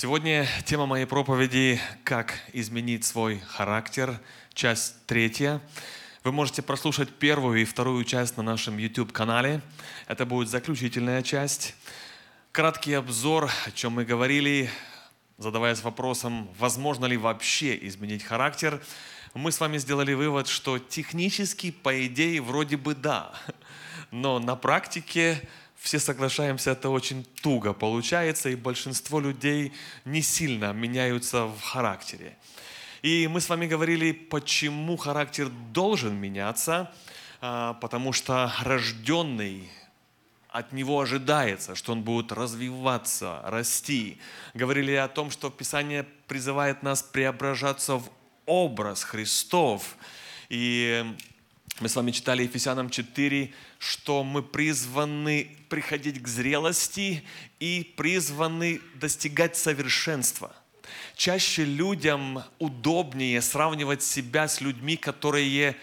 Сегодня тема моей проповеди «Как изменить свой характер», часть третья. Вы можете прослушать первую и вторую часть на нашем YouTube-канале. Это будет заключительная часть. Краткий обзор, о чем мы говорили, задаваясь вопросом, возможно ли вообще изменить характер. Мы с вами сделали вывод, что технически, по идее, вроде бы да. Но на практике все соглашаемся, это очень туго получается, и большинство людей не сильно меняются в характере. И мы с вами говорили, почему характер должен меняться, а, потому что рожденный от него ожидается, что он будет развиваться, расти. Говорили о том, что Писание призывает нас преображаться в образ Христов. И мы с вами читали Ефесянам 4, что мы призваны приходить к зрелости и призваны достигать совершенства. Чаще людям удобнее сравнивать себя с людьми, которые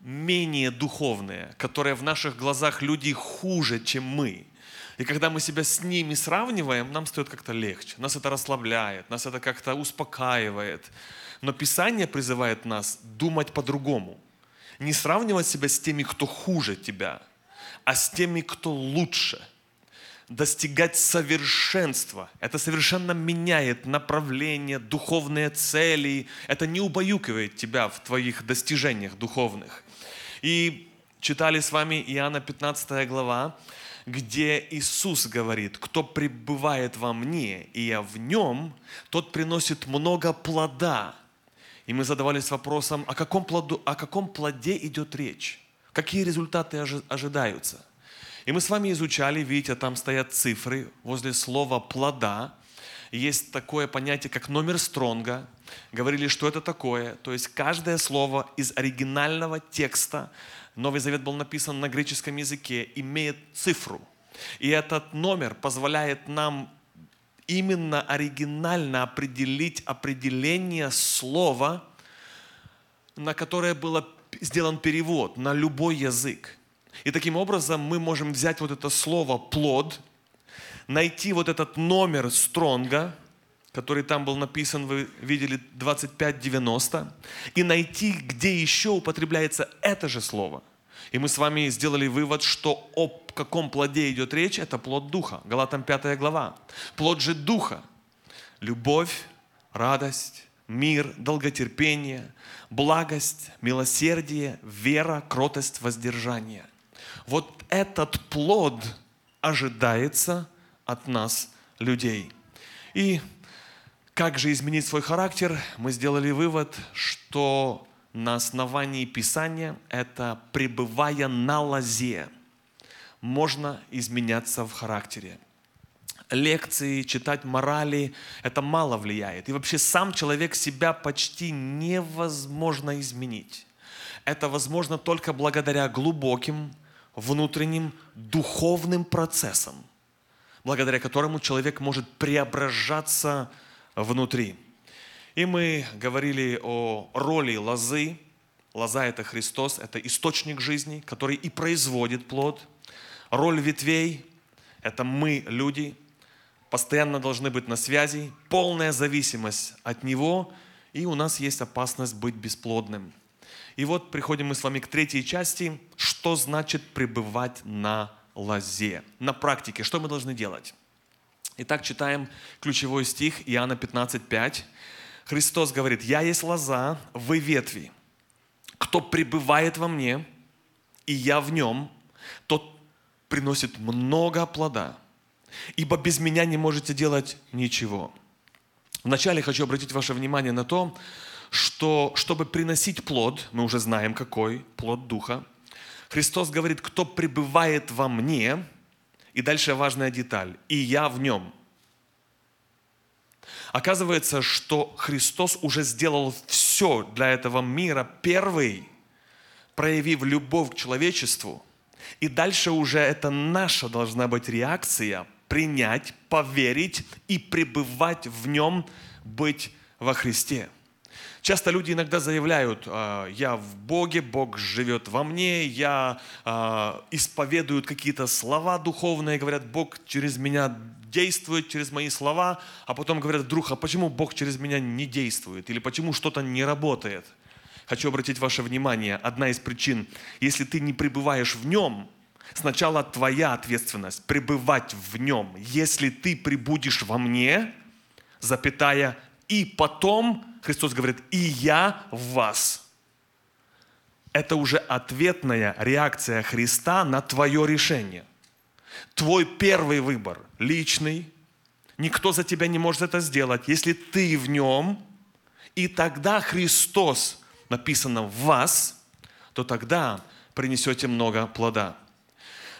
менее духовные, которые в наших глазах люди хуже, чем мы. И когда мы себя с ними сравниваем, нам стоит как-то легче. Нас это расслабляет, нас это как-то успокаивает. Но Писание призывает нас думать по-другому – не сравнивать себя с теми, кто хуже тебя, а с теми, кто лучше. Достигать совершенства. Это совершенно меняет направление, духовные цели. Это не убаюкивает тебя в твоих достижениях духовных. И читали с вами Иоанна 15 глава, где Иисус говорит, кто пребывает во мне, и я в нем, тот приносит много плода, и мы задавались вопросом, о каком, плоду, о каком плоде идет речь? Какие результаты ожидаются? И мы с вами изучали, видите, там стоят цифры возле слова «плода». Есть такое понятие, как номер стронга. Говорили, что это такое. То есть каждое слово из оригинального текста, Новый Завет был написан на греческом языке, имеет цифру. И этот номер позволяет нам именно оригинально определить определение слова, на которое был сделан перевод на любой язык. И таким образом мы можем взять вот это слово «плод», найти вот этот номер стронга, который там был написан, вы видели, 2590, и найти, где еще употребляется это же слово. И мы с вами сделали вывод, что об каком плоде идет речь, это плод Духа. Галатам 5 глава. Плод же Духа. Любовь, радость, мир, долготерпение, благость, милосердие, вера, кротость, воздержание. Вот этот плод ожидается от нас, людей. И как же изменить свой характер? Мы сделали вывод, что на основании Писания это пребывая на лозе – можно изменяться в характере. Лекции, читать морали, это мало влияет. И вообще сам человек себя почти невозможно изменить. Это возможно только благодаря глубоким внутренним духовным процессам, благодаря которому человек может преображаться внутри. И мы говорили о роли лозы. Лоза – это Христос, это источник жизни, который и производит плод – Роль ветвей – это мы, люди, постоянно должны быть на связи, полная зависимость от Него, и у нас есть опасность быть бесплодным. И вот приходим мы с вами к третьей части, что значит пребывать на лозе, на практике, что мы должны делать. Итак, читаем ключевой стих Иоанна 15:5. Христос говорит, «Я есть лоза, вы ветви. Кто пребывает во мне, и я в нем, тот приносит много плода, ибо без меня не можете делать ничего. Вначале хочу обратить ваше внимание на то, что чтобы приносить плод, мы уже знаем какой, плод Духа, Христос говорит, кто пребывает во мне, и дальше важная деталь, и я в нем. Оказывается, что Христос уже сделал все для этого мира первый, проявив любовь к человечеству – и дальше уже это наша должна быть реакция принять, поверить и пребывать в нем, быть во Христе. Часто люди иногда заявляют, «А, я в Боге, Бог живет во мне, я а, исповедуют какие-то слова духовные, говорят, Бог через меня действует, через мои слова, а потом говорят, вдруг, а почему Бог через меня не действует? Или почему что-то не работает? Хочу обратить ваше внимание, одна из причин, если ты не пребываешь в нем, сначала твоя ответственность пребывать в нем. Если ты пребудешь во мне, запятая, и потом Христос говорит, и я в вас. Это уже ответная реакция Христа на твое решение. Твой первый выбор личный. Никто за тебя не может это сделать, если ты в нем. И тогда Христос, написано в вас, то тогда принесете много плода.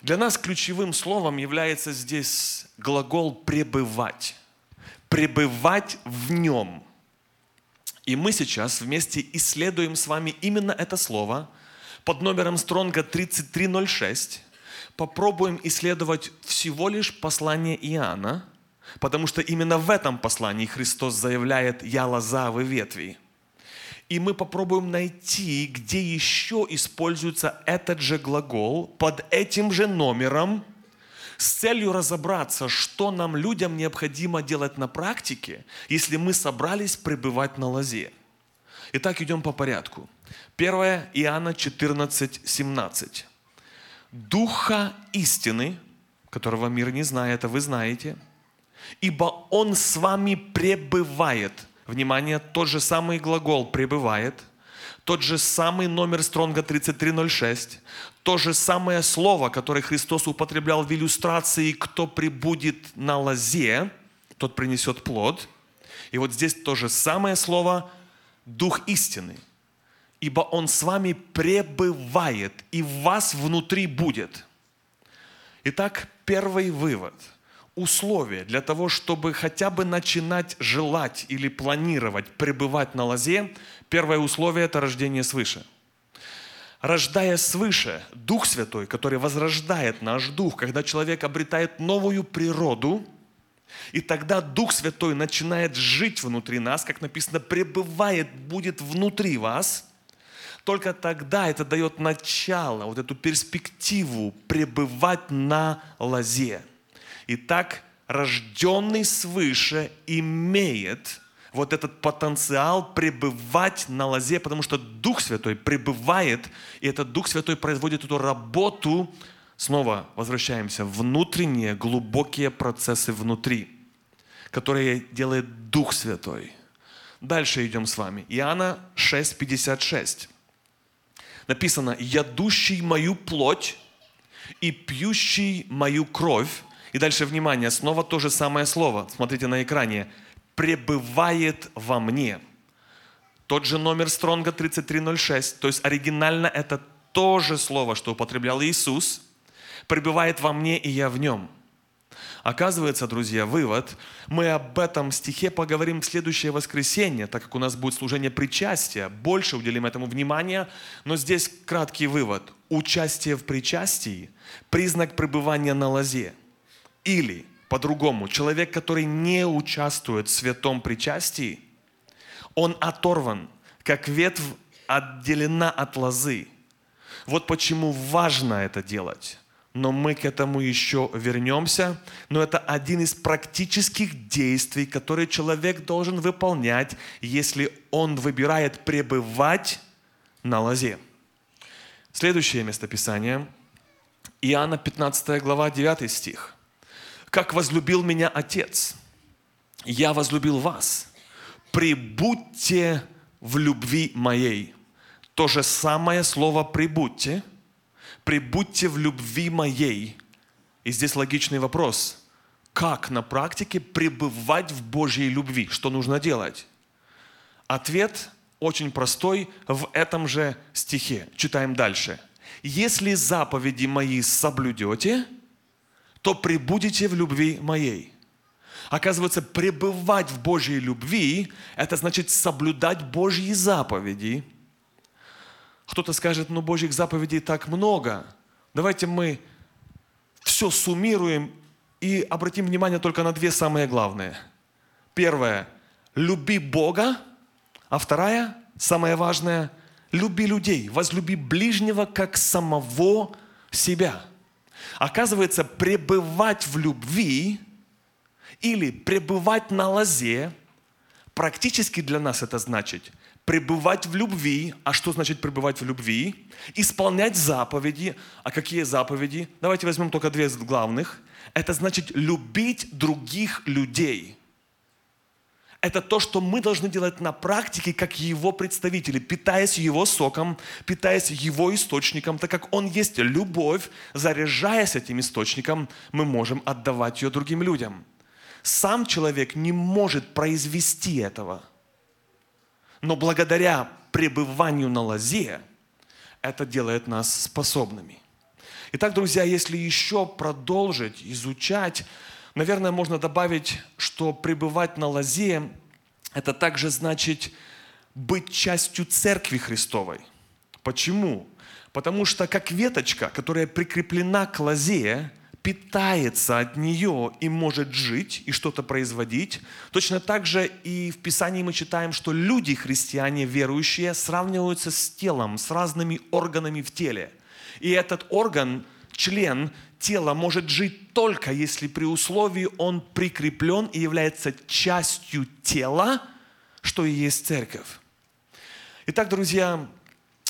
Для нас ключевым словом является здесь глагол «пребывать». Пребывать в нем – и мы сейчас вместе исследуем с вами именно это слово под номером Стронга 3306. Попробуем исследовать всего лишь послание Иоанна, потому что именно в этом послании Христос заявляет «Я лоза, вы ветви». И мы попробуем найти, где еще используется этот же глагол под этим же номером – с целью разобраться, что нам, людям, необходимо делать на практике, если мы собрались пребывать на лозе. Итак, идем по порядку. 1 Иоанна 14, 17. «Духа истины, которого мир не знает, а вы знаете, ибо Он с вами пребывает». Внимание, тот же самый глагол «пребывает», тот же самый номер Стронга 3306, то же самое слово, которое Христос употреблял в иллюстрации «кто прибудет на лозе, тот принесет плод». И вот здесь то же самое слово «дух истины». «Ибо Он с вами пребывает, и в вас внутри будет». Итак, первый вывод – условие для того, чтобы хотя бы начинать желать или планировать пребывать на лозе, первое условие – это рождение свыше. Рождая свыше, Дух Святой, который возрождает наш дух, когда человек обретает новую природу, и тогда Дух Святой начинает жить внутри нас, как написано, пребывает, будет внутри вас, только тогда это дает начало, вот эту перспективу пребывать на лозе – Итак, рожденный свыше имеет вот этот потенциал пребывать на лозе, потому что Дух Святой пребывает, и этот Дух Святой производит эту работу, снова возвращаемся, внутренние глубокие процессы внутри, которые делает Дух Святой. Дальше идем с вами. Иоанна 6,56. Написано, «Ядущий мою плоть и пьющий мою кровь и дальше, внимание, снова то же самое слово. Смотрите на экране. «Пребывает во мне». Тот же номер Стронга 3306. То есть оригинально это то же слово, что употреблял Иисус. «Пребывает во мне, и я в нем». Оказывается, друзья, вывод, мы об этом стихе поговорим в следующее воскресенье, так как у нас будет служение причастия, больше уделим этому внимания, но здесь краткий вывод. Участие в причастии – признак пребывания на лозе – или, по-другому, человек, который не участвует в святом причастии, он оторван, как ветвь отделена от лозы. Вот почему важно это делать. Но мы к этому еще вернемся. Но это один из практических действий, которые человек должен выполнять, если он выбирает пребывать на лозе. Следующее местописание. Иоанна 15 глава 9 стих как возлюбил меня Отец, я возлюбил вас. Прибудьте в любви моей. То же самое слово «прибудьте». Прибудьте в любви моей. И здесь логичный вопрос. Как на практике пребывать в Божьей любви? Что нужно делать? Ответ очень простой в этом же стихе. Читаем дальше. «Если заповеди мои соблюдете, то пребудете в любви моей. Оказывается, пребывать в Божьей любви – это значит соблюдать Божьи заповеди. Кто-то скажет, ну Божьих заповедей так много. Давайте мы все суммируем и обратим внимание только на две самые главные. Первое – люби Бога. А вторая, самая важная, люби людей, возлюби ближнего как самого себя. Оказывается, пребывать в любви или пребывать на лозе, практически для нас это значит пребывать в любви. А что значит пребывать в любви? Исполнять заповеди. А какие заповеди? Давайте возьмем только две главных. Это значит любить других людей – это то, что мы должны делать на практике, как его представители, питаясь его соком, питаясь его источником, так как он есть любовь, заряжаясь этим источником, мы можем отдавать ее другим людям. Сам человек не может произвести этого. Но благодаря пребыванию на лозе, это делает нас способными. Итак, друзья, если еще продолжить изучать Наверное, можно добавить, что пребывать на лозе – это также значит быть частью Церкви Христовой. Почему? Потому что как веточка, которая прикреплена к лозе, питается от нее и может жить и что-то производить. Точно так же и в Писании мы читаем, что люди, христиане, верующие, сравниваются с телом, с разными органами в теле. И этот орган, член, тело может жить только если при условии он прикреплен и является частью тела, что и есть церковь. Итак, друзья,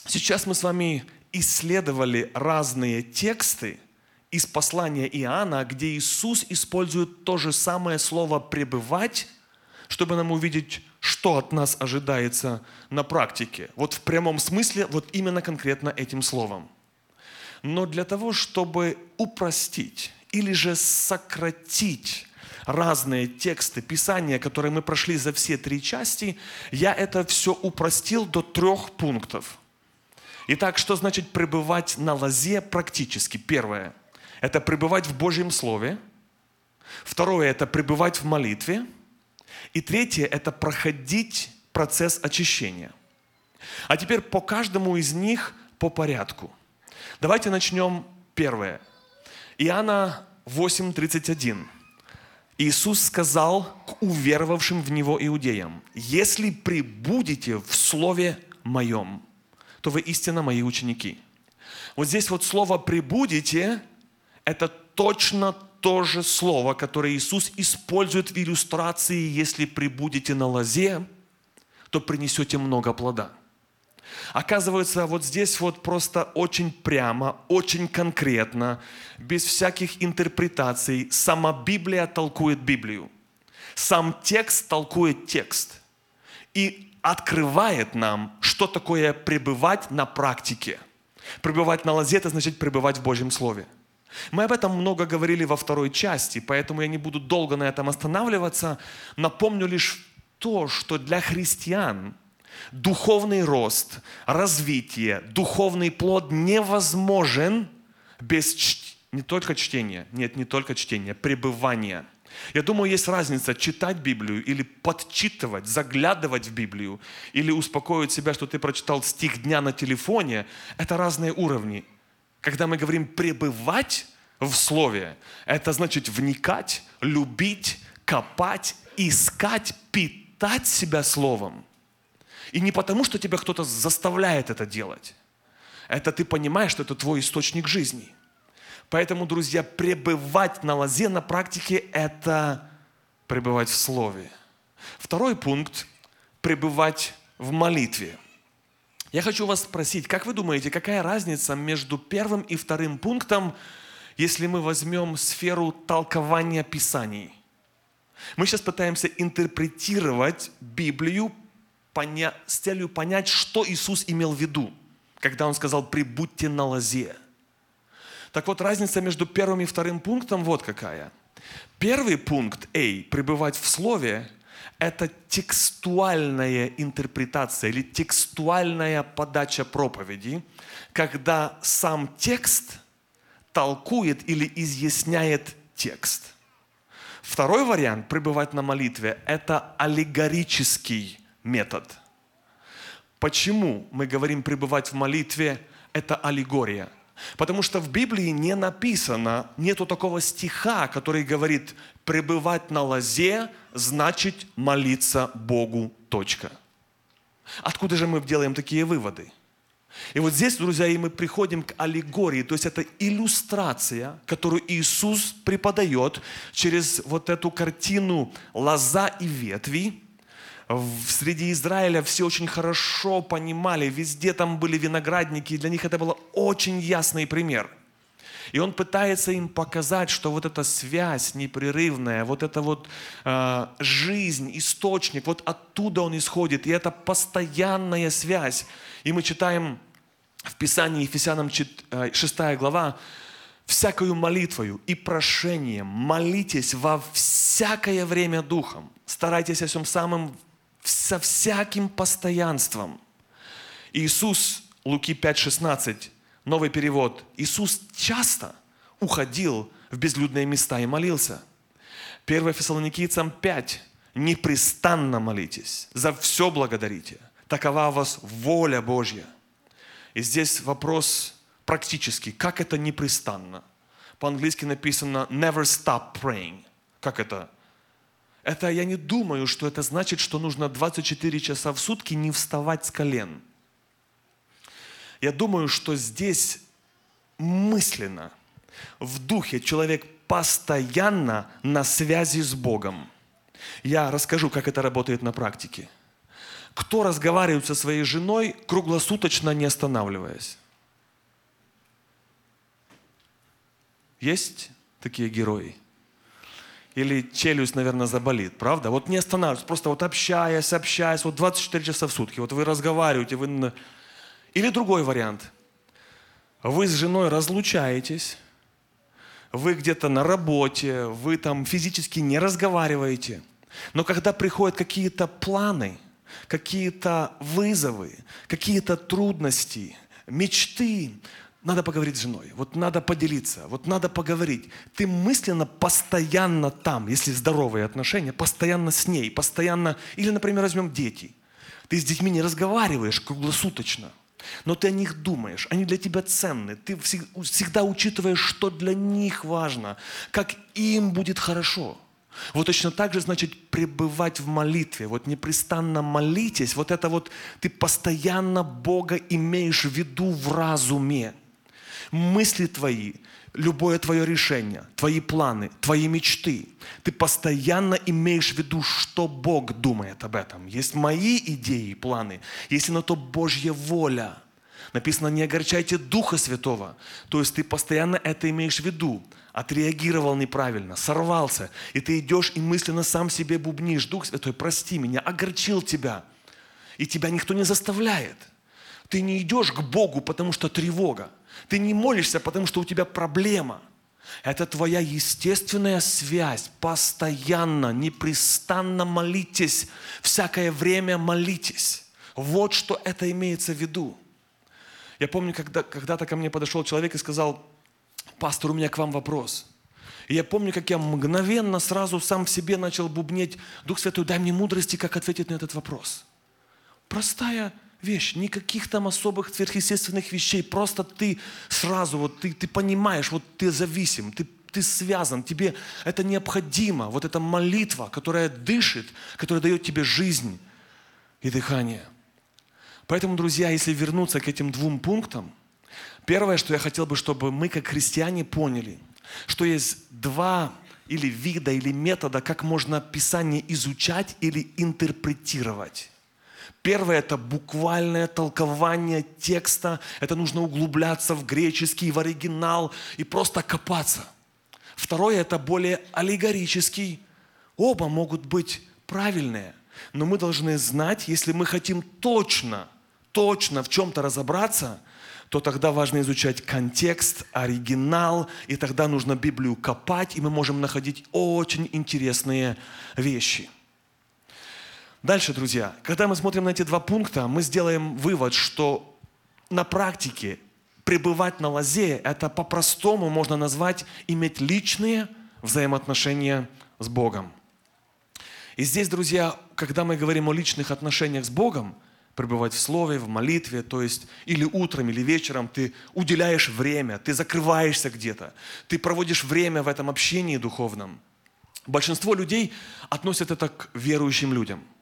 сейчас мы с вами исследовали разные тексты из послания Иоанна, где Иисус использует то же самое слово «пребывать», чтобы нам увидеть, что от нас ожидается на практике. Вот в прямом смысле, вот именно конкретно этим словом. Но для того, чтобы упростить или же сократить разные тексты Писания, которые мы прошли за все три части, я это все упростил до трех пунктов. Итак, что значит пребывать на лозе практически? Первое – это пребывать в Божьем Слове. Второе – это пребывать в молитве. И третье – это проходить процесс очищения. А теперь по каждому из них по порядку – Давайте начнем первое. Иоанна 8:31. Иисус сказал к уверовавшим в Него иудеям, «Если прибудете в Слове Моем, то вы истинно Мои ученики». Вот здесь вот слово «прибудете» – это точно то же слово, которое Иисус использует в иллюстрации «если прибудете на лозе, то принесете много плода». Оказывается, вот здесь вот просто очень прямо, очень конкретно, без всяких интерпретаций, сама Библия толкует Библию. Сам текст толкует текст. И открывает нам, что такое пребывать на практике. Пребывать на лозе – это значит пребывать в Божьем Слове. Мы об этом много говорили во второй части, поэтому я не буду долго на этом останавливаться. Напомню лишь то, что для христиан Духовный рост, развитие, духовный плод невозможен без чт... не только чтения, нет, не только чтения, пребывания. Я думаю, есть разница читать Библию или подчитывать, заглядывать в Библию, или успокоить себя, что ты прочитал стих дня на телефоне. Это разные уровни. Когда мы говорим пребывать в Слове, это значит вникать, любить, копать, искать, питать себя Словом. И не потому, что тебя кто-то заставляет это делать. Это ты понимаешь, что это твой источник жизни. Поэтому, друзья, пребывать на лозе на практике – это пребывать в Слове. Второй пункт – пребывать в молитве. Я хочу вас спросить, как вы думаете, какая разница между первым и вторым пунктом, если мы возьмем сферу толкования Писаний? Мы сейчас пытаемся интерпретировать Библию поня... с целью понять, что Иисус имел в виду, когда Он сказал «прибудьте на лозе». Так вот, разница между первым и вторым пунктом вот какая. Первый пункт, A, пребывать в Слове, это текстуальная интерпретация или текстуальная подача проповеди, когда сам текст толкует или изъясняет текст. Второй вариант пребывать на молитве – это аллегорический метод. Почему мы говорим пребывать в молитве? Это аллегория. Потому что в Библии не написано, нету такого стиха, который говорит, пребывать на лозе значит молиться Богу, точка. Откуда же мы делаем такие выводы? И вот здесь, друзья, и мы приходим к аллегории, то есть это иллюстрация, которую Иисус преподает через вот эту картину лоза и ветви. Среди Израиля все очень хорошо понимали, везде там были виноградники, и для них это был очень ясный пример – и он пытается им показать, что вот эта связь непрерывная, вот эта вот э, жизнь, источник, вот оттуда он исходит. И это постоянная связь. И мы читаем в Писании Ефесянам 6 э, глава, «Всякою молитвою и прошением молитесь во всякое время Духом, старайтесь о всем самом со всяким постоянством». Иисус, Луки 5,16, новый перевод. Иисус часто уходил в безлюдные места и молился. 1 Фессалоникийцам 5. Непрестанно молитесь, за все благодарите. Такова у вас воля Божья. И здесь вопрос практический. Как это непрестанно? По-английски написано never stop praying. Как это? Это я не думаю, что это значит, что нужно 24 часа в сутки не вставать с колен – я думаю, что здесь мысленно, в духе человек постоянно на связи с Богом. Я расскажу, как это работает на практике. Кто разговаривает со своей женой круглосуточно, не останавливаясь? Есть такие герои? Или челюсть, наверное, заболит, правда? Вот не останавливаясь, просто вот общаясь, общаясь, вот 24 часа в сутки. Вот вы разговариваете, вы или другой вариант. Вы с женой разлучаетесь, вы где-то на работе, вы там физически не разговариваете. Но когда приходят какие-то планы, какие-то вызовы, какие-то трудности, мечты, надо поговорить с женой, вот надо поделиться, вот надо поговорить. Ты мысленно постоянно там, если здоровые отношения, постоянно с ней, постоянно, или, например, возьмем дети. Ты с детьми не разговариваешь круглосуточно – но ты о них думаешь, они для тебя ценны. Ты всегда учитываешь, что для них важно, как им будет хорошо. Вот точно так же значит пребывать в молитве. Вот непрестанно молитесь. Вот это вот ты постоянно Бога имеешь в виду в разуме. Мысли твои, любое твое решение, твои планы, твои мечты. Ты постоянно имеешь в виду, что Бог думает об этом. Есть мои идеи и планы, если на то Божья воля. Написано, не огорчайте Духа Святого. То есть ты постоянно это имеешь в виду. Отреагировал неправильно, сорвался. И ты идешь и мысленно сам себе бубнишь. Дух Святой, прости меня, огорчил тебя. И тебя никто не заставляет. Ты не идешь к Богу, потому что тревога. Ты не молишься, потому что у тебя проблема. Это твоя естественная связь. Постоянно, непрестанно молитесь. Всякое время молитесь. Вот что это имеется в виду. Я помню, когда, когда-то ко мне подошел человек и сказал, пастор, у меня к вам вопрос. И я помню, как я мгновенно сразу сам в себе начал бубнеть, Дух Святой, дай мне мудрости, как ответить на этот вопрос. Простая вещь, никаких там особых сверхъестественных вещей, просто ты сразу, вот ты, ты понимаешь, вот ты зависим, ты, ты связан, тебе это необходимо, вот эта молитва, которая дышит, которая дает тебе жизнь и дыхание. Поэтому, друзья, если вернуться к этим двум пунктам, первое, что я хотел бы, чтобы мы, как христиане, поняли, что есть два или вида, или метода, как можно Писание изучать или интерпретировать. Первое – это буквальное толкование текста. Это нужно углубляться в греческий, в оригинал и просто копаться. Второе – это более аллегорический. Оба могут быть правильные. Но мы должны знать, если мы хотим точно, точно в чем-то разобраться, то тогда важно изучать контекст, оригинал, и тогда нужно Библию копать, и мы можем находить очень интересные вещи – Дальше, друзья, когда мы смотрим на эти два пункта, мы сделаем вывод, что на практике пребывать на лозе, это по-простому можно назвать иметь личные взаимоотношения с Богом. И здесь, друзья, когда мы говорим о личных отношениях с Богом, пребывать в слове, в молитве, то есть или утром, или вечером ты уделяешь время, ты закрываешься где-то, ты проводишь время в этом общении духовном. Большинство людей относят это к верующим людям –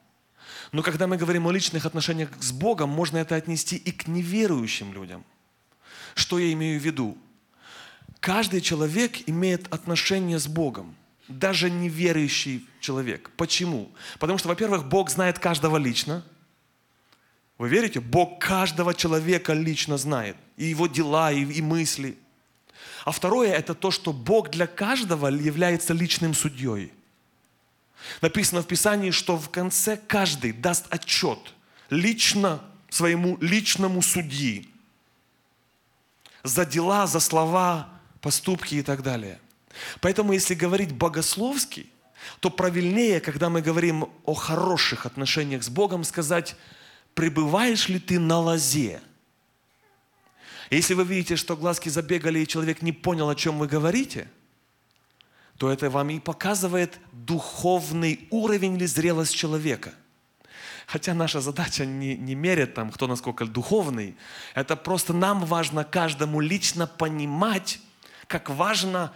Но когда мы говорим о личных отношениях с Богом, можно это отнести и к неверующим людям. Что я имею в виду? Каждый человек имеет отношение с Богом, даже неверующий человек. Почему? Потому что, во-первых, Бог знает каждого лично. Вы верите? Бог каждого человека лично знает. И его дела, и, и мысли. А второе, это то, что Бог для каждого является личным судьей. Написано в Писании, что в конце каждый даст отчет лично своему личному судьи за дела, за слова, поступки и так далее. Поэтому, если говорить богословски, то правильнее, когда мы говорим о хороших отношениях с Богом, сказать, пребываешь ли ты на лозе? Если вы видите, что глазки забегали, и человек не понял, о чем вы говорите – то это вам и показывает духовный уровень или зрелость человека. Хотя наша задача не, не мерить там, кто насколько духовный. Это просто нам важно каждому лично понимать, как важно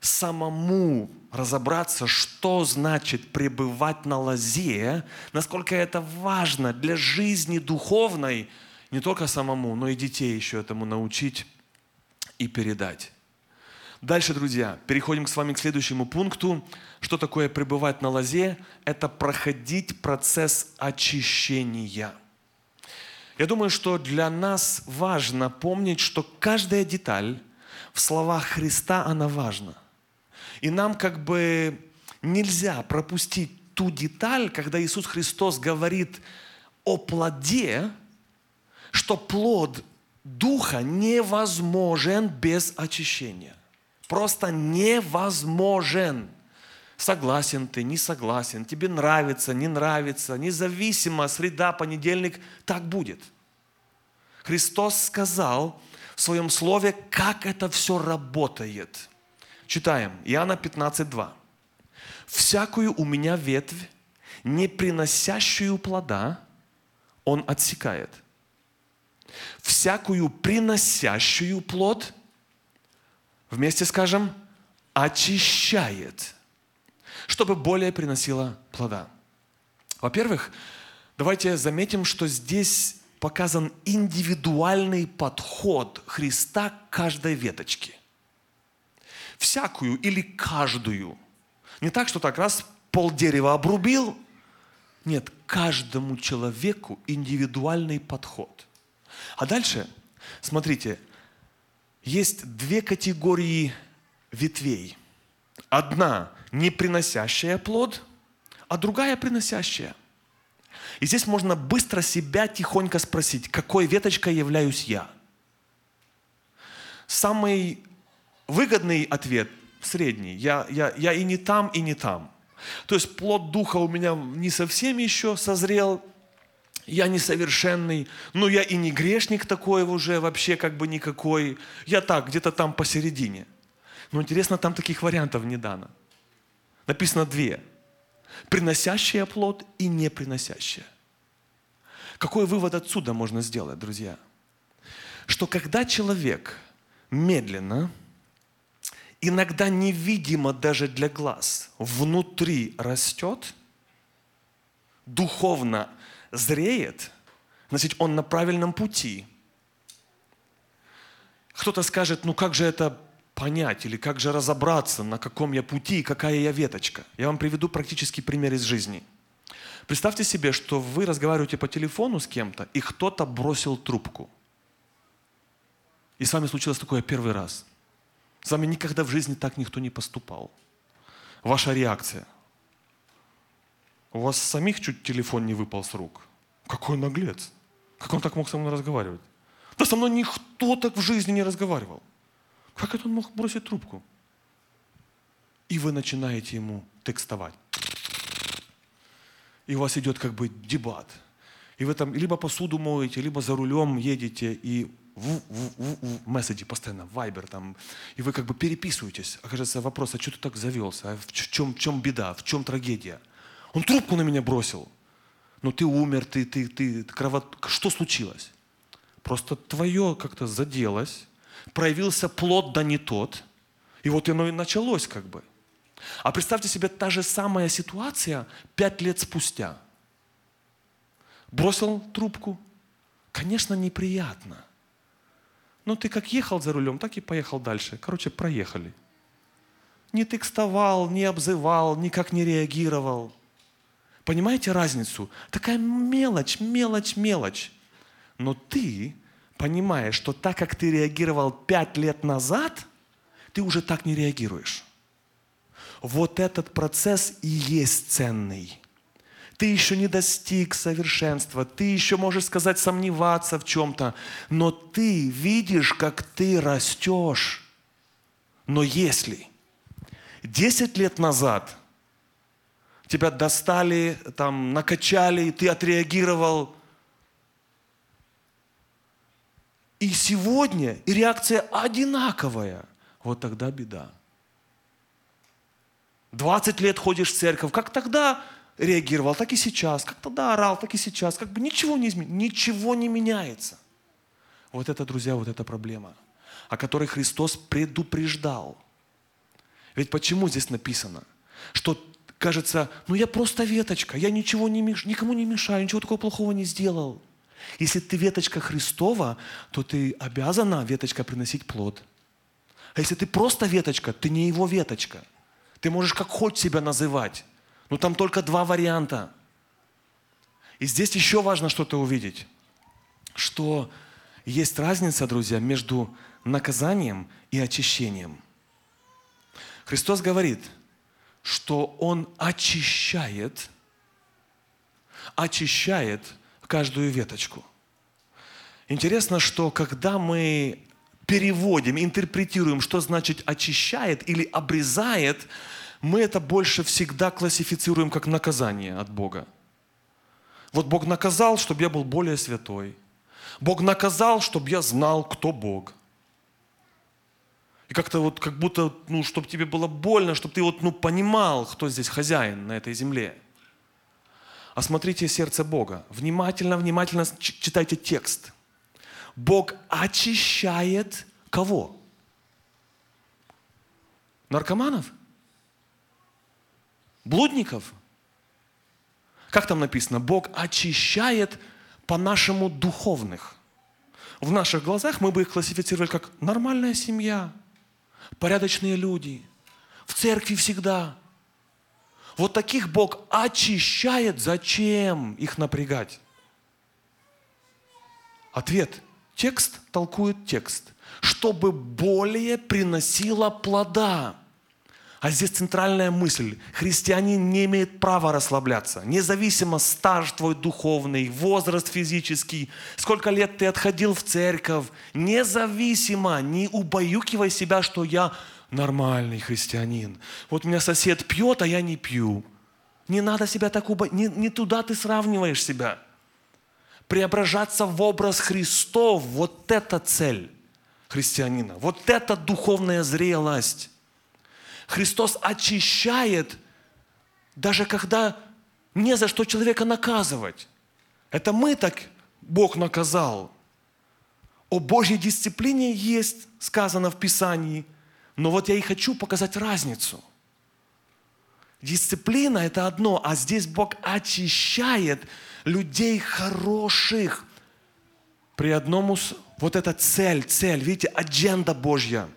самому разобраться, что значит пребывать на лозе, насколько это важно для жизни духовной, не только самому, но и детей еще этому научить и передать. Дальше, друзья, переходим с вами к следующему пункту. Что такое пребывать на лозе? Это проходить процесс очищения. Я думаю, что для нас важно помнить, что каждая деталь в словах Христа, она важна. И нам как бы нельзя пропустить ту деталь, когда Иисус Христос говорит о плоде, что плод Духа невозможен без очищения просто невозможен. Согласен ты, не согласен, тебе нравится, не нравится, независимо, среда, понедельник, так будет. Христос сказал в своем слове, как это все работает. Читаем, Иоанна 15:2. «Всякую у меня ветвь, не приносящую плода, он отсекает. Всякую приносящую плод – вместе скажем, очищает, чтобы более приносило плода. Во-первых, давайте заметим, что здесь показан индивидуальный подход Христа к каждой веточке. Всякую или каждую. Не так, что так раз пол дерева обрубил. Нет, каждому человеку индивидуальный подход. А дальше, смотрите, есть две категории ветвей. Одна не приносящая плод, а другая приносящая. И здесь можно быстро себя тихонько спросить, какой веточкой являюсь я. Самый выгодный ответ, средний, я, я, я и не там, и не там. То есть плод духа у меня не совсем еще созрел, я несовершенный, но я и не грешник такой уже вообще как бы никакой. Я так, где-то там посередине. Но интересно, там таких вариантов не дано. Написано две. Приносящая плод и не приносящая. Какой вывод отсюда можно сделать, друзья? Что когда человек медленно, иногда невидимо даже для глаз, внутри растет, духовно зреет, значит, он на правильном пути. Кто-то скажет, ну как же это понять или как же разобраться, на каком я пути и какая я веточка. Я вам приведу практический пример из жизни. Представьте себе, что вы разговариваете по телефону с кем-то, и кто-то бросил трубку. И с вами случилось такое первый раз. С вами никогда в жизни так никто не поступал. Ваша реакция – у вас самих чуть телефон не выпал с рук. Какой наглец. Как он так мог со мной разговаривать? Да со мной никто так в жизни не разговаривал. Как это он мог бросить трубку? И вы начинаете ему текстовать. И у вас идет как бы дебат. И вы там либо посуду моете, либо за рулем едете, и в, в, в, в месседжи постоянно, вайбер там, и вы как бы переписываетесь. Окажется вопрос, а что ты так завелся? А в чем, в чем беда? В чем трагедия? Он трубку на меня бросил. Ну ты умер, ты, ты, ты, кровот... Что случилось? Просто твое как-то заделось, проявился плод, да не тот. И вот оно и началось как бы. А представьте себе, та же самая ситуация пять лет спустя. Бросил трубку. Конечно, неприятно. Но ты как ехал за рулем, так и поехал дальше. Короче, проехали. Не текстовал, не обзывал, никак не реагировал. Понимаете разницу? Такая мелочь, мелочь, мелочь. Но ты понимаешь, что так как ты реагировал пять лет назад, ты уже так не реагируешь. Вот этот процесс и есть ценный. Ты еще не достиг совершенства, ты еще, можешь сказать, сомневаться в чем-то, но ты видишь, как ты растешь. Но если 10 лет назад тебя достали, там, накачали, ты отреагировал, и сегодня и реакция одинаковая, вот тогда беда. 20 лет ходишь в церковь, как тогда реагировал, так и сейчас, как тогда орал, так и сейчас, как бы ничего не изменится, ничего не меняется. Вот это, друзья, вот эта проблема, о которой Христос предупреждал. Ведь почему здесь написано, что кажется, ну я просто веточка, я ничего не меш... никому не мешаю, ничего такого плохого не сделал. Если ты веточка Христова, то ты обязана, веточка, приносить плод. А если ты просто веточка, ты не его веточка – ты можешь как хочешь себя называть. Но там только два варианта. И здесь еще важно что-то увидеть. Что есть разница, друзья, между наказанием и очищением. Христос говорит, что Он очищает, очищает каждую веточку. Интересно, что когда мы переводим, интерпретируем, что значит очищает или обрезает, мы это больше всегда классифицируем как наказание от Бога. Вот Бог наказал, чтобы я был более святой. Бог наказал, чтобы я знал, кто Бог. И как-то вот, как будто, ну, чтобы тебе было больно, чтобы ты вот, ну, понимал, кто здесь хозяин на этой земле. Осмотрите сердце Бога. Внимательно, внимательно читайте текст – Бог очищает кого? Наркоманов? Блудников? Как там написано? Бог очищает по-нашему духовных. В наших глазах мы бы их классифицировали как нормальная семья, порядочные люди, в церкви всегда. Вот таких Бог очищает. Зачем их напрягать? Ответ – Текст толкует текст. Чтобы более приносило плода. А здесь центральная мысль. Христианин не имеет права расслабляться. Независимо стаж твой духовный, возраст физический, сколько лет ты отходил в церковь. Независимо, не убаюкивай себя, что я нормальный христианин. Вот меня сосед пьет, а я не пью. Не надо себя так убаюкивать. Не, не туда ты сравниваешь себя преображаться в образ Христов. Вот это цель христианина. Вот это духовная зрелость. Христос очищает, даже когда не за что человека наказывать. Это мы так Бог наказал. О Божьей дисциплине есть сказано в Писании, но вот я и хочу показать разницу. Дисциплина – это одно, а здесь Бог очищает – людей хороших. При одном, вот эта цель, цель, видите, адженда Божья.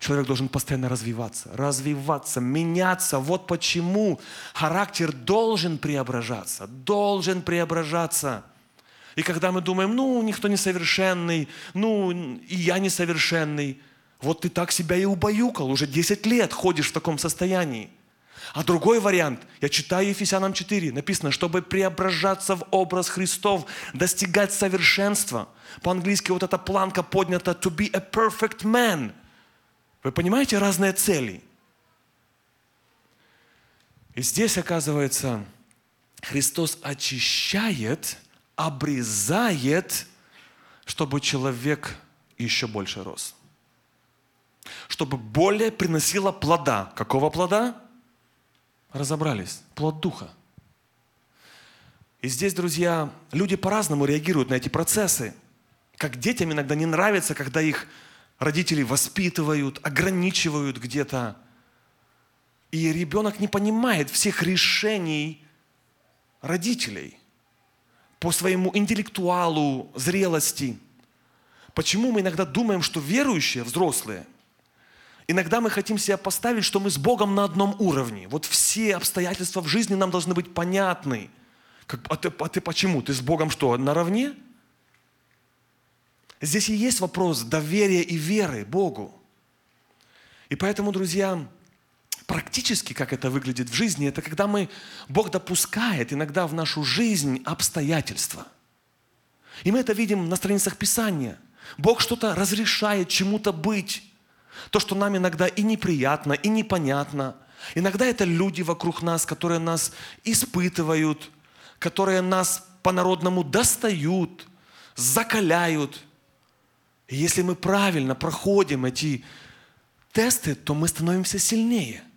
Человек должен постоянно развиваться, развиваться, меняться. Вот почему характер должен преображаться, должен преображаться. И когда мы думаем, ну, никто не совершенный, ну, и я несовершенный, вот ты так себя и убаюкал, уже 10 лет ходишь в таком состоянии. А другой вариант, я читаю Ефесянам 4, написано, чтобы преображаться в образ Христов, достигать совершенства. По-английски вот эта планка поднята to be a perfect man. Вы понимаете разные цели? И здесь, оказывается, Христос очищает, обрезает, чтобы человек еще больше рос. Чтобы более приносило плода. Какого плода? разобрались. Плод Духа. И здесь, друзья, люди по-разному реагируют на эти процессы. Как детям иногда не нравится, когда их родители воспитывают, ограничивают где-то. И ребенок не понимает всех решений родителей. по своему интеллектуалу, зрелости. Почему мы иногда думаем, что верующие, взрослые, иногда мы хотим себя поставить, что мы с Богом на одном уровне. Вот все обстоятельства в жизни нам должны быть понятны. Как, а, ты, а ты почему? Ты с Богом что, наравне? Здесь и есть вопрос доверия и веры Богу. И поэтому, друзья, практически, как это выглядит в жизни, это когда мы, Бог допускает иногда в нашу жизнь обстоятельства. И мы это видим на страницах Писания. Бог что-то разрешает чему-то быть. То, что нам иногда и неприятно, и непонятно. Иногда это люди вокруг нас, которые нас испытывают, которые нас по-народному достают, закаляют. И если мы правильно проходим эти тесты, то мы становимся сильнее –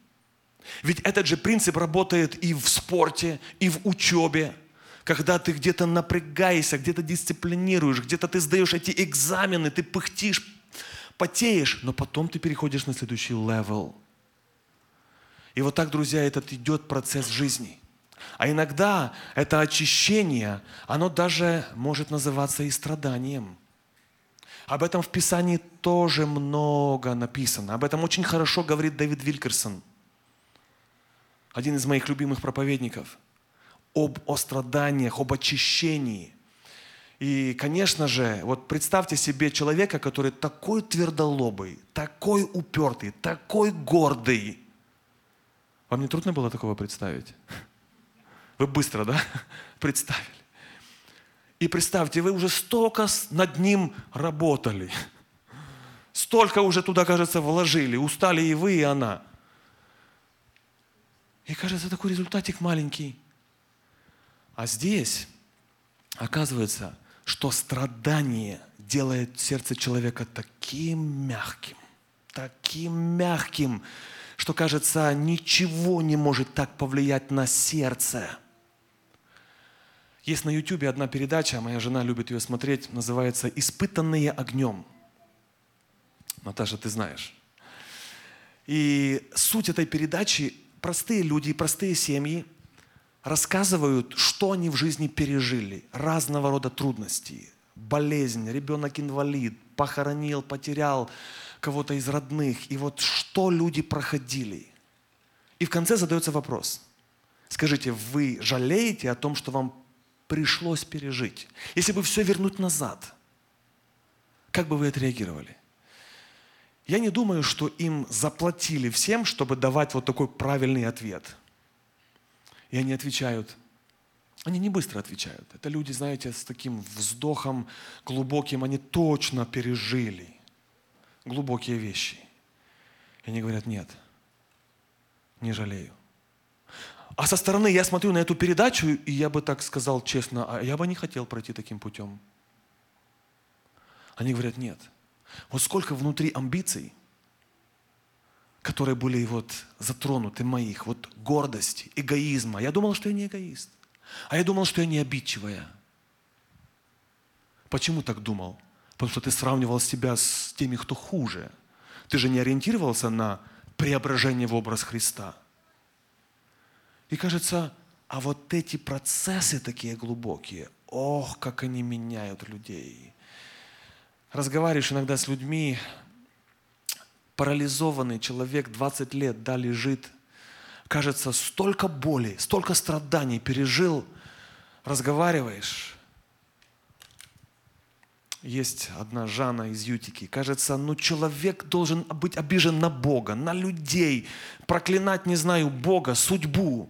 ведь этот же принцип работает и в спорте, и в учебе. Когда ты где-то напрягаешься, где-то дисциплинируешь, где-то ты сдаешь эти экзамены, ты пыхтишь, потеешь, но потом ты переходишь на следующий level. И вот так, друзья, этот идет процесс жизни. А иногда это очищение, оно даже может называться и страданием. Об этом в Писании тоже много написано. Об этом очень хорошо говорит Дэвид Вилькерсон – один из моих любимых проповедников, об о страданиях, об очищении. И, конечно же, вот представьте себе человека, который такой твердолобый, такой упертый, такой гордый. Вам не трудно было такого представить? Вы быстро, да, представили? И представьте, вы уже столько над ним работали. Столько уже туда, кажется, вложили. Устали и вы, и она. И кажется, такой результатик маленький. А здесь оказывается, что страдание делает сердце человека таким мягким, таким мягким, что, кажется, ничего не может так повлиять на сердце. Есть на YouTube одна передача, моя жена любит ее смотреть, называется «Испытанные огнем». Наташа, ты знаешь. И суть этой передачи простые люди, простые семьи рассказывают, что они в жизни пережили, разного рода трудности, болезнь, ребенок инвалид, похоронил, потерял кого-то из родных. И вот что люди проходили. И в конце задается вопрос. Скажите, вы жалеете о том, что вам пришлось пережить? Если бы все вернуть назад, как бы вы отреагировали? Я не думаю, что им заплатили всем, чтобы давать вот такой правильный ответ. И они отвечают. Они не быстро отвечают. Это люди, знаете, с таким вздохом глубоким, они точно пережили глубокие вещи. И они говорят, нет, не жалею. А со стороны я смотрю на эту передачу, и я бы так сказал честно, а я бы не хотел пройти таким путем. Они говорят, нет – вот сколько внутри амбиций, которые были вот затронуты моих, вот гордости, эгоизма. Я думал, что я не эгоист. А я думал, что я не обидчивая. Почему так думал? Потому что ты сравнивал себя с теми, кто хуже. Ты же не ориентировался на преображение в образ Христа. И кажется, а вот эти процессы такие глубокие, ох, как они меняют людей. Разговариваешь иногда с людьми, парализованный человек 20 лет, да, лежит, кажется, столько боли, столько страданий пережил, разговариваешь. Есть одна Жанна из Ютики. Кажется, ну человек должен быть обижен на Бога, на людей, проклинать, не знаю, Бога, судьбу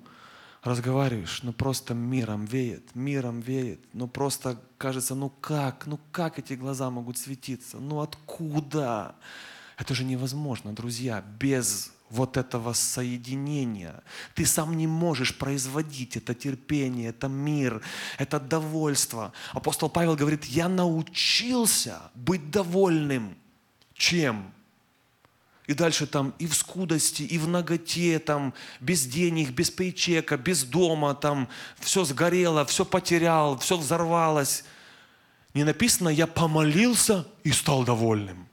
разговариваешь, ну просто миром веет, миром веет, ну просто кажется, ну как, ну как эти глаза могут светиться, ну откуда? Это же невозможно, друзья, без вот этого соединения. Ты сам не можешь производить это терпение, это мир, это довольство. Апостол Павел говорит, я научился быть довольным. Чем? И дальше там и в скудости, и в ноготе, там, без денег, без пейчека, без дома, там, все сгорело, все потерял, все взорвалось. Не написано, я помолился и стал довольным.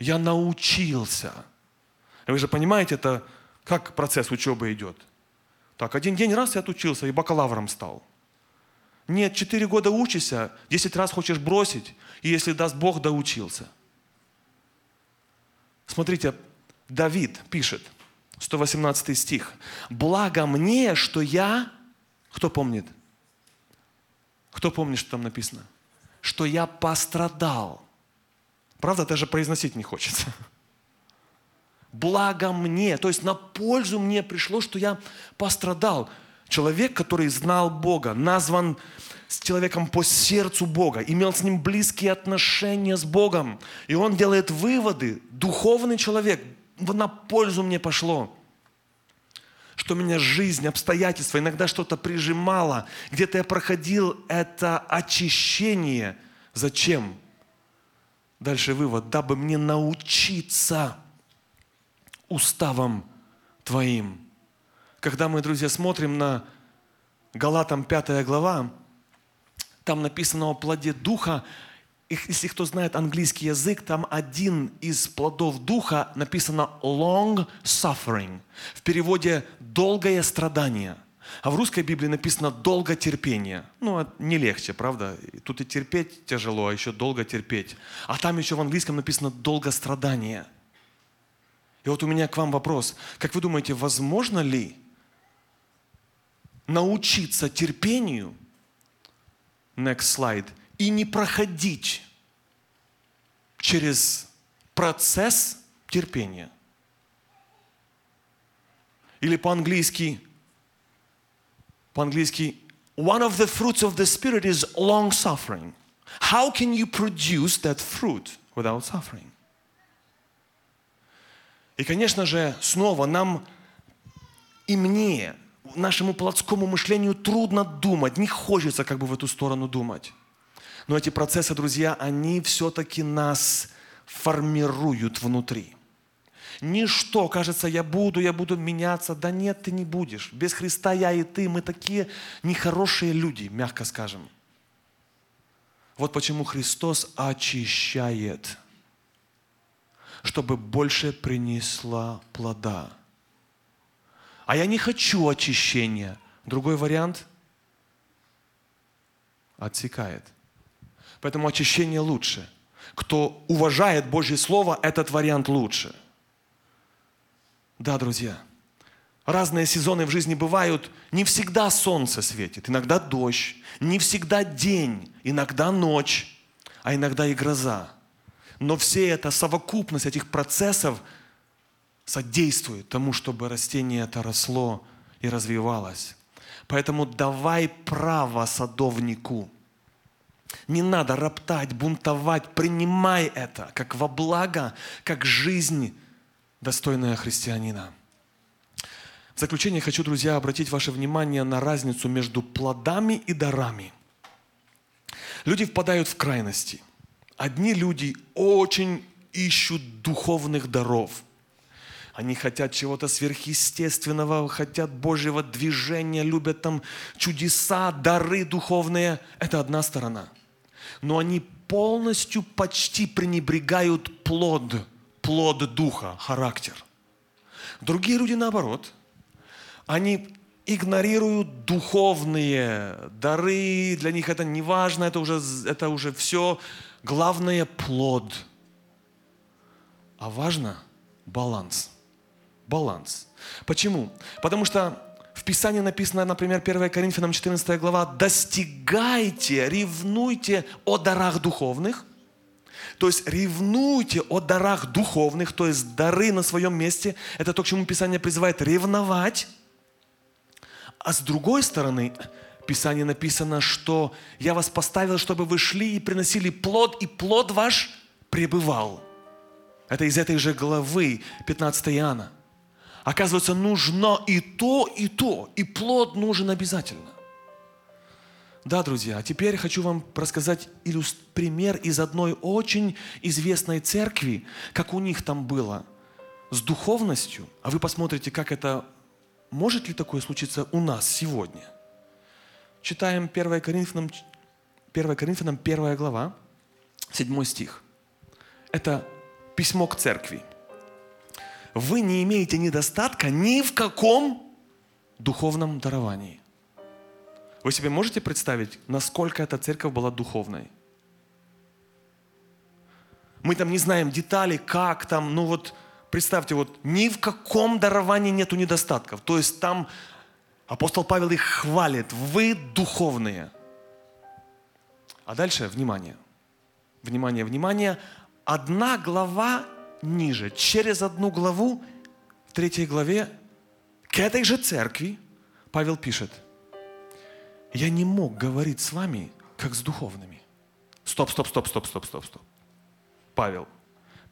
Я научился. Вы же понимаете, это как процесс учебы идет. Так, один день раз я отучился и бакалавром стал. Нет, четыре года учишься, десять раз хочешь бросить, и если даст Бог, доучился. Смотрите, Давид пишет, 118 стих. «Благо мне, что я...» Кто помнит? Кто помнит, что там написано? Что я пострадал. Правда, даже произносить не хочется. Благо мне, то есть на пользу мне пришло, что я пострадал. Человек, который знал Бога, назван с человеком по сердцу Бога, имел с ним близкие отношения с Богом. И он делает выводы. Духовный человек, на пользу мне пошло что меня жизнь, обстоятельства, иногда что-то прижимало, где-то я проходил это очищение. Зачем? Дальше вывод. Дабы мне научиться уставом Твоим. Когда мы, друзья, смотрим на Галатам 5 глава, там написано о плоде Духа, если кто знает английский язык, там один из плодов духа написано long suffering. В переводе долгое страдание. А в русской Библии написано долго терпение. Ну, не легче, правда? Тут и терпеть тяжело, а еще долго терпеть. А там еще в английском написано долго страдание. И вот у меня к вам вопрос. Как вы думаете, возможно ли научиться терпению, next slide, и не проходить через процесс терпения. Или по-английски, по-английски, one of the fruits of the Spirit is long suffering. How can you produce that fruit without suffering? И, конечно же, снова нам и мне, нашему плотскому мышлению трудно думать, не хочется как бы в эту сторону думать. Но эти процессы, друзья, они все-таки нас формируют внутри. Ничто, кажется, я буду, я буду меняться. Да нет, ты не будешь. Без Христа я и ты, мы такие нехорошие люди, мягко скажем. Вот почему Христос очищает, чтобы больше принесла плода. А я не хочу очищения. Другой вариант – отсекает. Поэтому очищение лучше. Кто уважает Божье Слово, этот вариант лучше. Да, друзья, разные сезоны в жизни бывают. Не всегда солнце светит, иногда дождь, не всегда день, иногда ночь, а иногда и гроза. Но все это, совокупность этих процессов содействует тому, чтобы растение это росло и развивалось. Поэтому давай право садовнику – не надо роптать, бунтовать. Принимай это как во благо, как жизнь, достойная христианина. В заключение хочу, друзья, обратить ваше внимание на разницу между плодами и дарами. Люди впадают в крайности. Одни люди очень ищут духовных даров. Они хотят чего-то сверхъестественного, хотят Божьего движения, любят там чудеса, дары духовные. Это одна сторона – но они полностью почти пренебрегают плод, плод духа, характер. Другие люди наоборот. Они игнорируют духовные дары, для них это не важно, это уже, это уже все. Главное – плод. А важно – баланс. Баланс. Почему? Потому что в Писании написано, например, 1 Коринфянам 14 глава, достигайте, ревнуйте о дарах духовных, то есть ревнуйте о дарах духовных, то есть дары на своем месте. Это то, к чему Писание призывает ревновать. А с другой стороны, в Писании написано, что я вас поставил, чтобы вы шли и приносили плод, и плод ваш пребывал. Это из этой же главы 15 Иоанна. Оказывается, нужно и то, и то. И плод нужен обязательно. Да, друзья, а теперь хочу вам рассказать пример из одной очень известной церкви, как у них там было с духовностью. А вы посмотрите, как это, может ли такое случиться у нас сегодня. Читаем 1 Коринфянам, 1 Коринфянам 1 глава, 7 стих. Это письмо к церкви – вы не имеете недостатка ни в каком духовном даровании. Вы себе можете представить, насколько эта церковь была духовной? Мы там не знаем деталей, как там, ну вот представьте, вот ни в каком даровании нету недостатков. То есть там апостол Павел их хвалит. Вы духовные. А дальше, внимание. Внимание, внимание. Одна глава ниже, через одну главу, в третьей главе, к этой же церкви Павел пишет, я не мог говорить с вами, как с духовными. Стоп, стоп, стоп, стоп, стоп, стоп, стоп. Павел,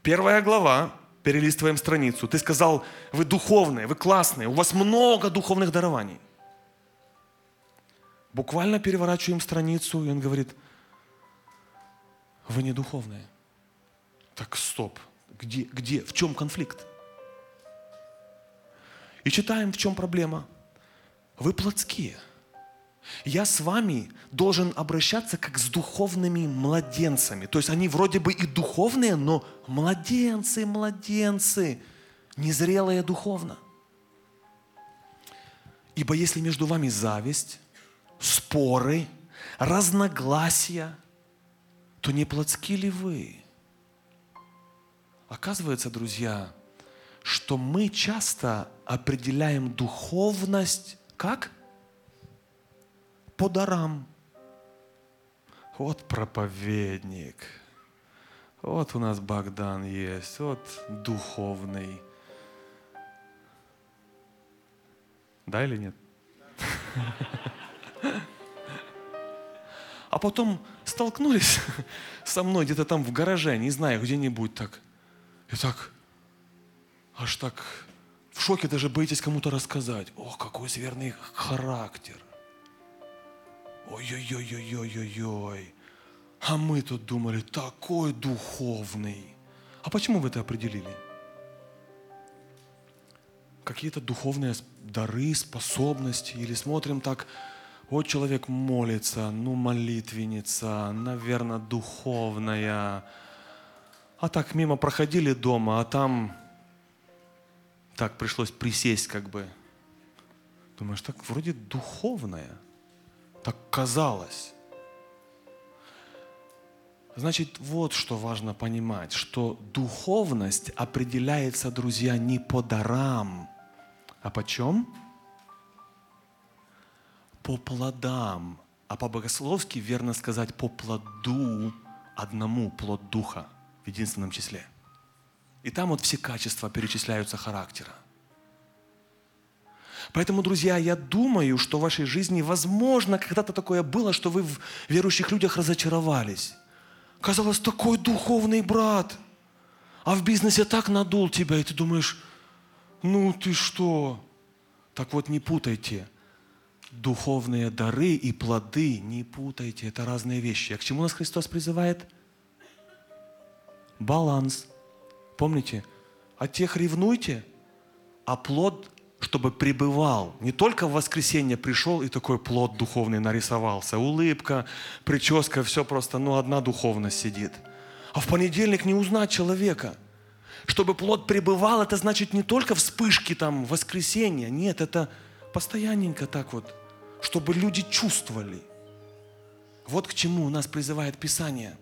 первая глава, перелистываем страницу. Ты сказал, вы духовные, вы классные, у вас много духовных дарований. Буквально переворачиваем страницу, и он говорит, вы не духовные. Так, стоп. Где, где, в чем конфликт? И читаем, в чем проблема. Вы плотские. Я с вами должен обращаться как с духовными младенцами. То есть они вроде бы и духовные, но младенцы, младенцы, незрелые духовно. Ибо если между вами зависть, споры, разногласия, то не плотски ли вы? Оказывается, друзья, что мы часто определяем духовность как? По дарам. Вот проповедник. Вот у нас Богдан есть. Вот духовный. Да или нет? А потом столкнулись со мной где-то там в гараже, не знаю, где-нибудь так – и так, аж так в шоке даже боитесь кому-то рассказать. О, какой зверный характер. Ой-ой-ой-ой-ой-ой-ой. А мы тут думали, такой духовный. А почему вы это определили? Какие-то духовные дары, способности. Или смотрим так, вот человек молится, ну молитвенница, наверное, духовная а так мимо проходили дома, а там так пришлось присесть как бы. Думаешь, так вроде духовная. Так казалось. Значит, вот что важно понимать, что духовность определяется, друзья, не по дарам, а по чем? По плодам. А по-богословски верно сказать по плоду одному, плод Духа в единственном числе. И там вот все качества перечисляются характера. Поэтому, друзья, я думаю, что в вашей жизни, возможно, когда-то такое было, что вы в верующих людях разочаровались. Казалось, такой духовный брат, а в бизнесе так надул тебя, и ты думаешь, ну ты что? Так вот не путайте. Духовные дары и плоды не путайте. Это разные вещи. А к чему нас Христос призывает? Баланс. Помните? От тех ревнуйте, а плод, чтобы пребывал. Не только в воскресенье пришел и такой плод духовный нарисовался. Улыбка, прическа, все просто, ну, одна духовность сидит. А в понедельник не узнать человека. Чтобы плод пребывал, это значит не только вспышки там воскресенья. Нет, это постоянненько так вот. Чтобы люди чувствовали. Вот к чему нас призывает Писание –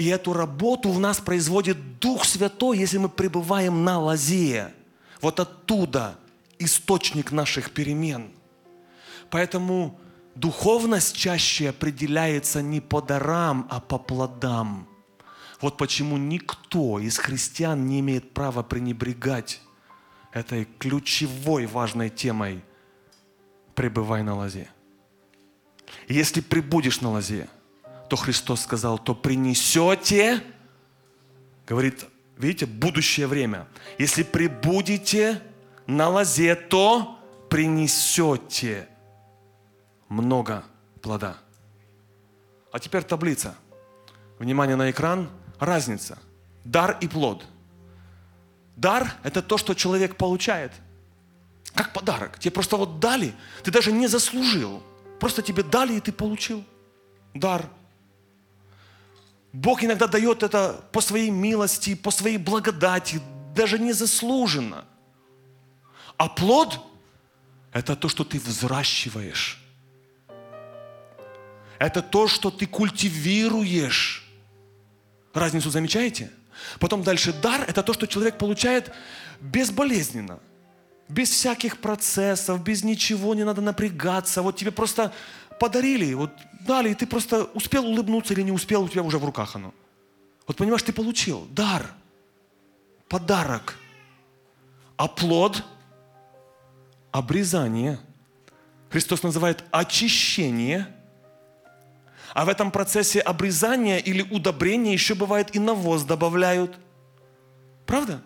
и эту работу в нас производит Дух Святой, если мы пребываем на лозе. Вот оттуда источник наших перемен. Поэтому духовность чаще определяется не по дарам, а по плодам. Вот почему никто из христиан не имеет права пренебрегать этой ключевой важной темой «пребывай на лозе». Если прибудешь на лозе – то Христос сказал, то принесете, говорит, видите, будущее время. Если прибудете на лозе, то принесете много плода. А теперь таблица. Внимание на экран. Разница. Дар и плод. Дар – это то, что человек получает. Как подарок. Тебе просто вот дали, ты даже не заслужил. Просто тебе дали, и ты получил. Дар – Бог иногда дает это по своей милости, по своей благодати, даже незаслуженно. А плод – это то, что ты взращиваешь Это то, что ты культивируешь. Разницу замечаете? Потом дальше дар – это то, что человек получает безболезненно. Без всяких процессов, без ничего, не надо напрягаться. Вот тебе просто подарили, вот дали, и ты просто успел улыбнуться или не успел, у тебя уже в руках оно. Вот понимаешь, ты получил дар, подарок. А плод – обрезание. Христос называет очищение. А в этом процессе обрезания или удобрения еще бывает и навоз добавляют. Правда?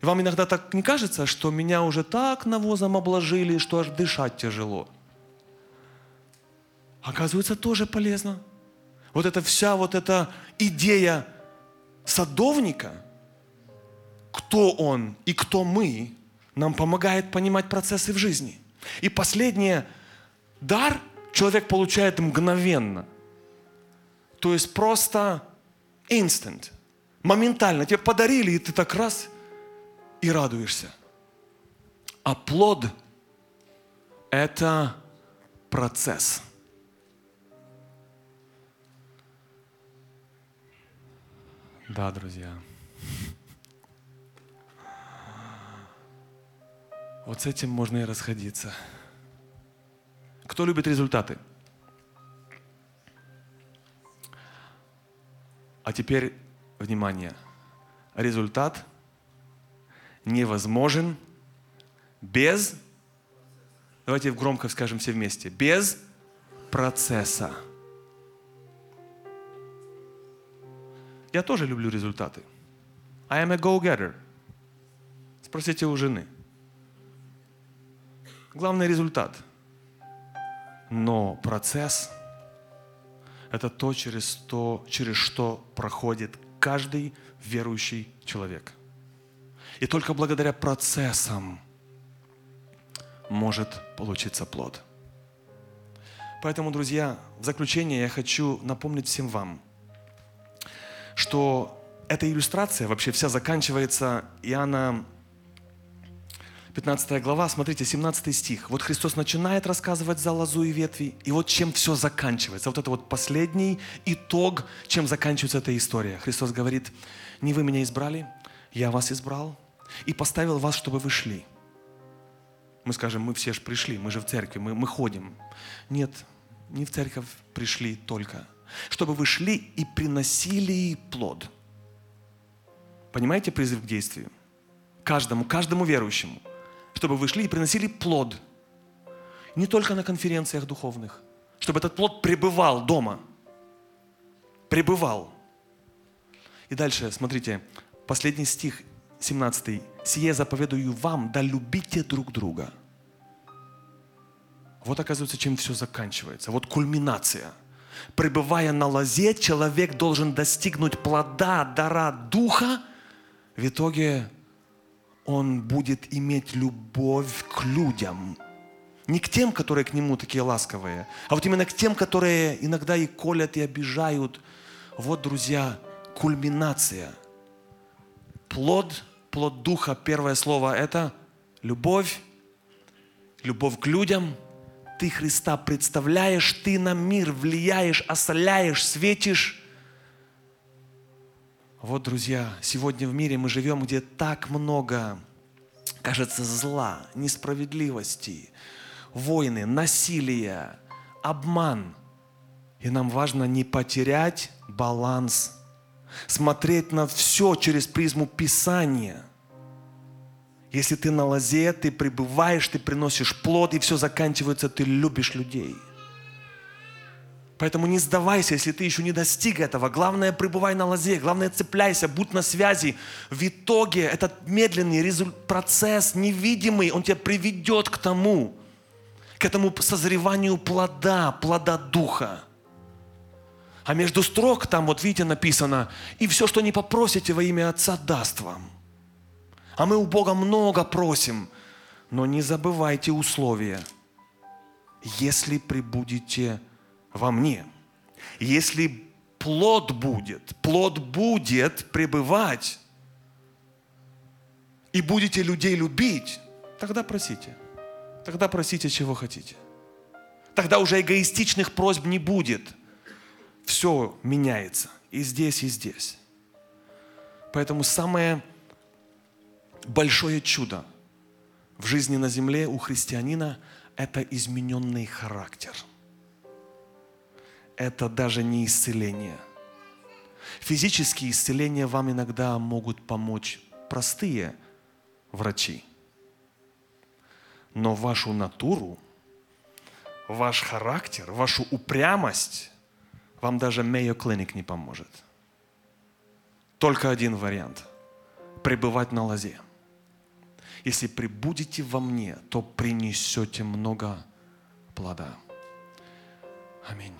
Вам иногда так не кажется, что меня уже так навозом обложили, что аж дышать тяжело. Оказывается, тоже полезно. Вот эта вся вот эта идея садовника, кто он и кто мы, нам помогает понимать процессы в жизни. И последнее, дар человек получает мгновенно. То есть просто instant, моментально. Тебе подарили, и ты так раз и радуешься. А плод – это процесс. Да, друзья. Вот с этим можно и расходиться. Кто любит результаты? А теперь, внимание, результат – невозможен без, давайте громко скажем все вместе, без процесса. Я тоже люблю результаты. I am a go-getter. Спросите у жены. Главный результат. Но процесс – это то через, то, через что проходит каждый верующий человек – и только благодаря процессам может получиться плод. Поэтому, друзья, в заключение я хочу напомнить всем вам, что эта иллюстрация вообще вся заканчивается Иоанна 15 глава, смотрите, 17 стих. Вот Христос начинает рассказывать за лозу и ветви, и вот чем все заканчивается. Вот это вот последний итог, чем заканчивается эта история. Христос говорит, не вы меня избрали, я вас избрал, и поставил вас, чтобы вы шли. Мы скажем, мы все же пришли, мы же в церкви, мы, мы ходим. Нет, не в церковь пришли только. Чтобы вы шли и приносили плод. Понимаете призыв к действию? Каждому, каждому верующему. Чтобы вы шли и приносили плод. Не только на конференциях духовных. Чтобы этот плод пребывал дома. Пребывал. И дальше, смотрите, последний стих 17. «Сие заповедую вам, да любите друг друга». Вот оказывается, чем все заканчивается. Вот кульминация. Пребывая на лозе, человек должен достигнуть плода, дара духа. В итоге он будет иметь любовь к людям. Не к тем, которые к нему такие ласковые, а вот именно к тем, которые иногда и колят, и обижают. Вот, друзья, кульминация – Плод, плод Духа, первое слово – это любовь, любовь к людям. Ты Христа представляешь, ты на мир влияешь, осоляешь, светишь. Вот, друзья, сегодня в мире мы живем, где так много, кажется, зла, несправедливости, войны, насилия, обман. И нам важно не потерять баланс смотреть на все через призму Писания. Если ты на лозе, ты пребываешь, ты приносишь плод, и все заканчивается, ты любишь людей. Поэтому не сдавайся, если ты еще не достиг этого. Главное, пребывай на лозе, главное, цепляйся, будь на связи. В итоге этот медленный процесс, невидимый, он тебя приведет к тому, к этому созреванию плода, плода Духа. А между строк там, вот видите, написано, и все, что не попросите во имя Отца, даст вам. А мы у Бога много просим, но не забывайте условия. Если прибудете во мне, если плод будет, плод будет пребывать, и будете людей любить, тогда просите. Тогда просите, чего хотите. Тогда уже эгоистичных просьб не будет. Все меняется. И здесь, и здесь. Поэтому самое большое чудо в жизни на земле у христианина – это измененный характер. Это даже не исцеление. Физические исцеления вам иногда могут помочь простые врачи. Но вашу натуру, ваш характер, вашу упрямость вам даже Mayo Clinic не поможет. Только один вариант – пребывать на лозе. Если прибудете во мне, то принесете много плода. Аминь.